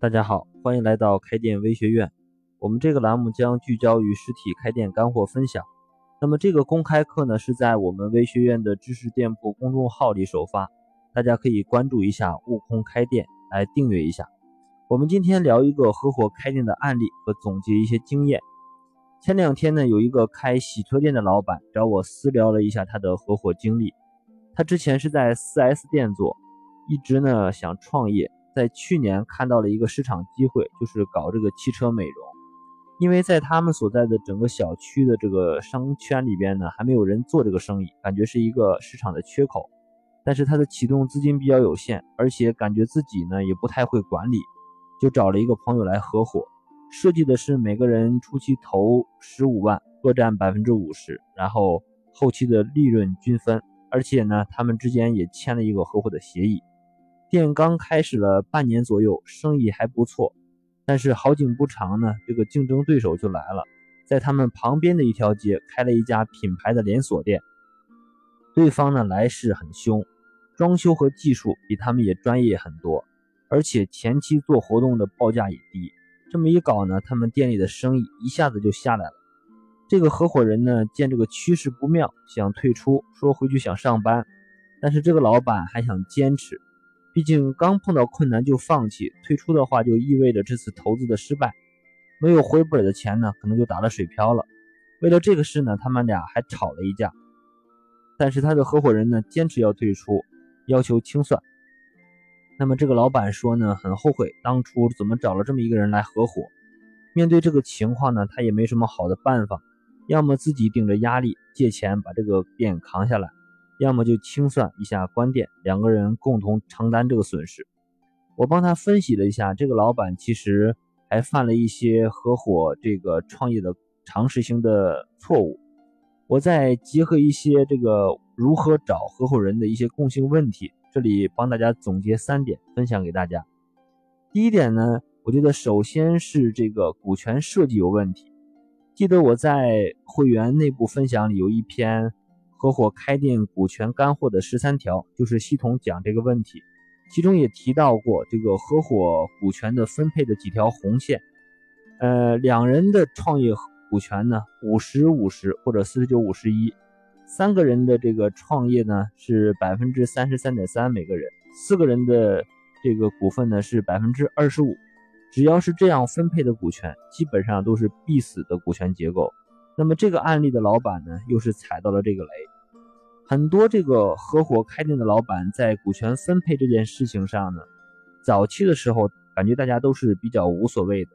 大家好，欢迎来到开店微学院。我们这个栏目将聚焦于实体开店干货分享。那么这个公开课呢，是在我们微学院的知识店铺公众号里首发，大家可以关注一下“悟空开店”来订阅一下。我们今天聊一个合伙开店的案例和总结一些经验。前两天呢，有一个开洗车店的老板找我私聊了一下他的合伙经历。他之前是在 4S 店做，一直呢想创业。在去年看到了一个市场机会，就是搞这个汽车美容，因为在他们所在的整个小区的这个商圈里边呢，还没有人做这个生意，感觉是一个市场的缺口。但是他的启动资金比较有限，而且感觉自己呢也不太会管理，就找了一个朋友来合伙，设计的是每个人初期投十五万，各占百分之五十，然后后期的利润均分，而且呢他们之间也签了一个合伙的协议。店刚开始了半年左右，生意还不错，但是好景不长呢，这个竞争对手就来了，在他们旁边的一条街开了一家品牌的连锁店。对方呢来势很凶，装修和技术比他们也专业很多，而且前期做活动的报价也低。这么一搞呢，他们店里的生意一下子就下来了。这个合伙人呢见这个趋势不妙，想退出，说回去想上班，但是这个老板还想坚持。毕竟刚碰到困难就放弃退出的话，就意味着这次投资的失败，没有回本的钱呢，可能就打了水漂了。为了这个事呢，他们俩还吵了一架。但是他的合伙人呢，坚持要退出，要求清算。那么这个老板说呢，很后悔当初怎么找了这么一个人来合伙。面对这个情况呢，他也没什么好的办法，要么自己顶着压力借钱把这个店扛下来。要么就清算一下关店，两个人共同承担这个损失。我帮他分析了一下，这个老板其实还犯了一些合伙这个创业的常识性的错误。我再结合一些这个如何找合伙人的一些共性问题，这里帮大家总结三点分享给大家。第一点呢，我觉得首先是这个股权设计有问题。记得我在会员内部分享里有一篇。合伙开店股权干货的十三条，就是系统讲这个问题，其中也提到过这个合伙股权的分配的几条红线。呃，两人的创业股权呢，五十五十或者四十九五十一；三个人的这个创业呢是百分之三十三点三每个人；四个人的这个股份呢是百分之二十五。只要是这样分配的股权，基本上都是必死的股权结构。那么这个案例的老板呢，又是踩到了这个雷。很多这个合伙开店的老板在股权分配这件事情上呢，早期的时候感觉大家都是比较无所谓的，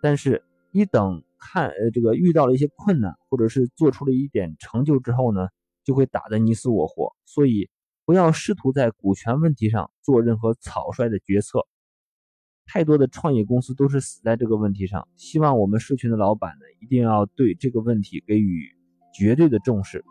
但是，一等看呃这个遇到了一些困难，或者是做出了一点成就之后呢，就会打得你死我活。所以，不要试图在股权问题上做任何草率的决策。太多的创业公司都是死在这个问题上。希望我们社群的老板呢，一定要对这个问题给予绝对的重视。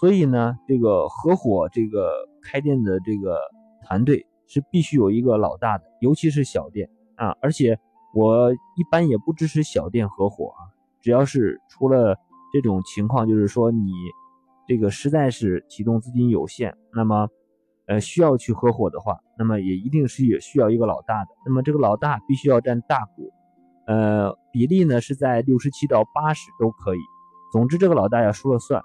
所以呢，这个合伙这个开店的这个团队是必须有一个老大的，尤其是小店啊。而且我一般也不支持小店合伙啊，只要是出了这种情况，就是说你这个实在是启动资金有限，那么呃需要去合伙的话，那么也一定是也需要一个老大的。那么这个老大必须要占大股，呃比例呢是在六十七到八十都可以。总之这个老大要说了算。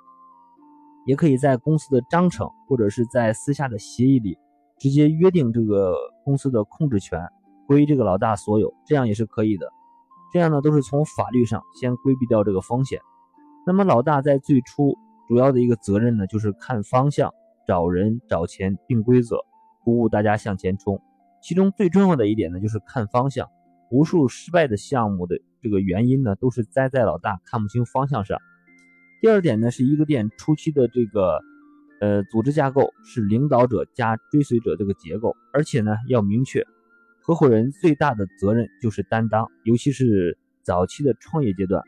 也可以在公司的章程或者是在私下的协议里直接约定这个公司的控制权归这个老大所有，这样也是可以的。这样呢都是从法律上先规避掉这个风险。那么老大在最初主要的一个责任呢，就是看方向、找人、找钱、定规则，鼓舞大家向前冲。其中最重要的一点呢，就是看方向。无数失败的项目的这个原因呢，都是栽在老大看不清方向上。第二点呢，是一个店初期的这个，呃，组织架构是领导者加追随者这个结构，而且呢要明确，合伙人最大的责任就是担当，尤其是早期的创业阶段，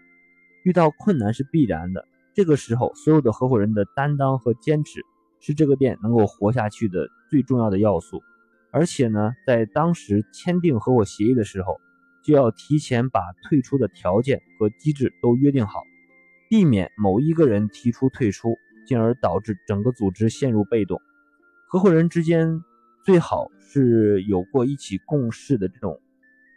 遇到困难是必然的。这个时候，所有的合伙人的担当和坚持是这个店能够活下去的最重要的要素。而且呢，在当时签订合伙协议的时候，就要提前把退出的条件和机制都约定好。避免某一个人提出退出，进而导致整个组织陷入被动。合伙人之间最好是有过一起共事的这种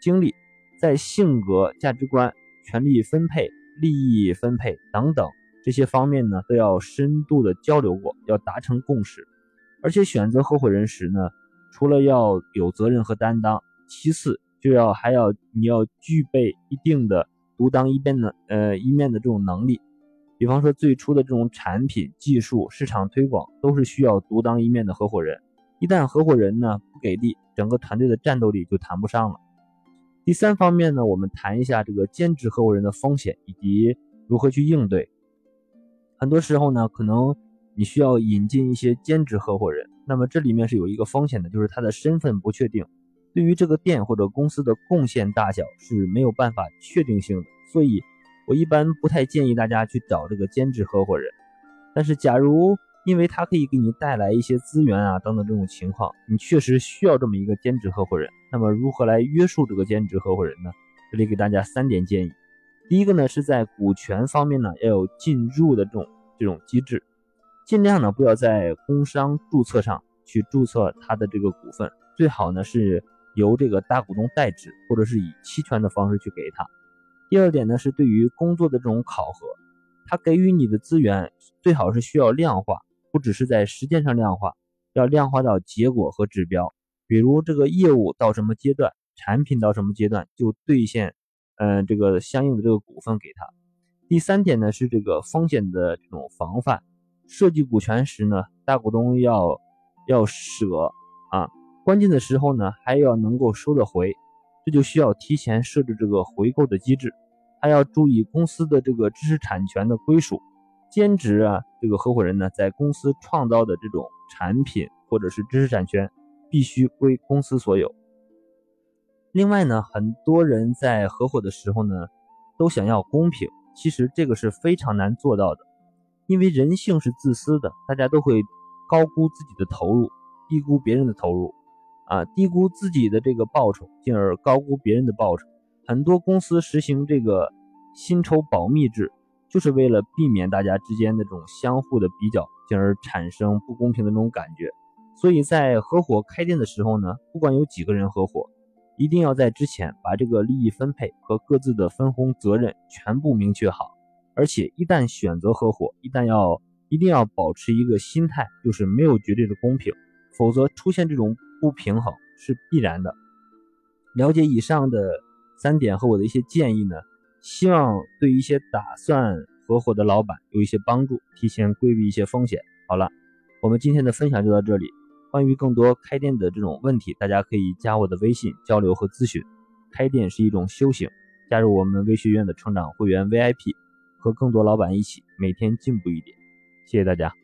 经历，在性格、价值观、权力分配、利益分配等等这些方面呢，都要深度的交流过，要达成共识。而且选择合伙人时呢，除了要有责任和担当，其次就要还要你要具备一定的独当一面的呃一面的这种能力。比方说，最初的这种产品、技术、市场推广都是需要独当一面的合伙人。一旦合伙人呢不给力，整个团队的战斗力就谈不上了。第三方面呢，我们谈一下这个兼职合伙人的风险以及如何去应对。很多时候呢，可能你需要引进一些兼职合伙人，那么这里面是有一个风险的，就是他的身份不确定，对于这个店或者公司的贡献大小是没有办法确定性的，所以。我一般不太建议大家去找这个兼职合伙人，但是假如因为他可以给你带来一些资源啊等等这种情况，你确实需要这么一个兼职合伙人，那么如何来约束这个兼职合伙人呢？这里给大家三点建议。第一个呢是在股权方面呢要有进入的这种这种机制，尽量呢不要在工商注册上去注册他的这个股份，最好呢是由这个大股东代持，或者是以期权的方式去给他。第二点呢，是对于工作的这种考核，他给予你的资源最好是需要量化，不只是在时间上量化，要量化到结果和指标。比如这个业务到什么阶段，产品到什么阶段，就兑现，嗯，这个相应的这个股份给他。第三点呢，是这个风险的这种防范，设计股权时呢，大股东要要舍啊，关键的时候呢，还要能够收得回。这就需要提前设置这个回购的机制，还要注意公司的这个知识产权的归属。兼职啊，这个合伙人呢，在公司创造的这种产品或者是知识产权，必须归公司所有。另外呢，很多人在合伙的时候呢，都想要公平，其实这个是非常难做到的，因为人性是自私的，大家都会高估自己的投入，低估别人的投入。啊，低估自己的这个报酬，进而高估别人的报酬。很多公司实行这个薪酬保密制，就是为了避免大家之间的这种相互的比较，进而产生不公平的那种感觉。所以在合伙开店的时候呢，不管有几个人合伙，一定要在之前把这个利益分配和各自的分红责任全部明确好。而且一旦选择合伙，一旦要一定要保持一个心态，就是没有绝对的公平，否则出现这种。不平衡是必然的。了解以上的三点和我的一些建议呢，希望对一些打算合伙的老板有一些帮助，提前规避一些风险。好了，我们今天的分享就到这里。关于更多开店的这种问题，大家可以加我的微信交流和咨询。开店是一种修行，加入我们微学院的成长会员 VIP，和更多老板一起每天进步一点。谢谢大家。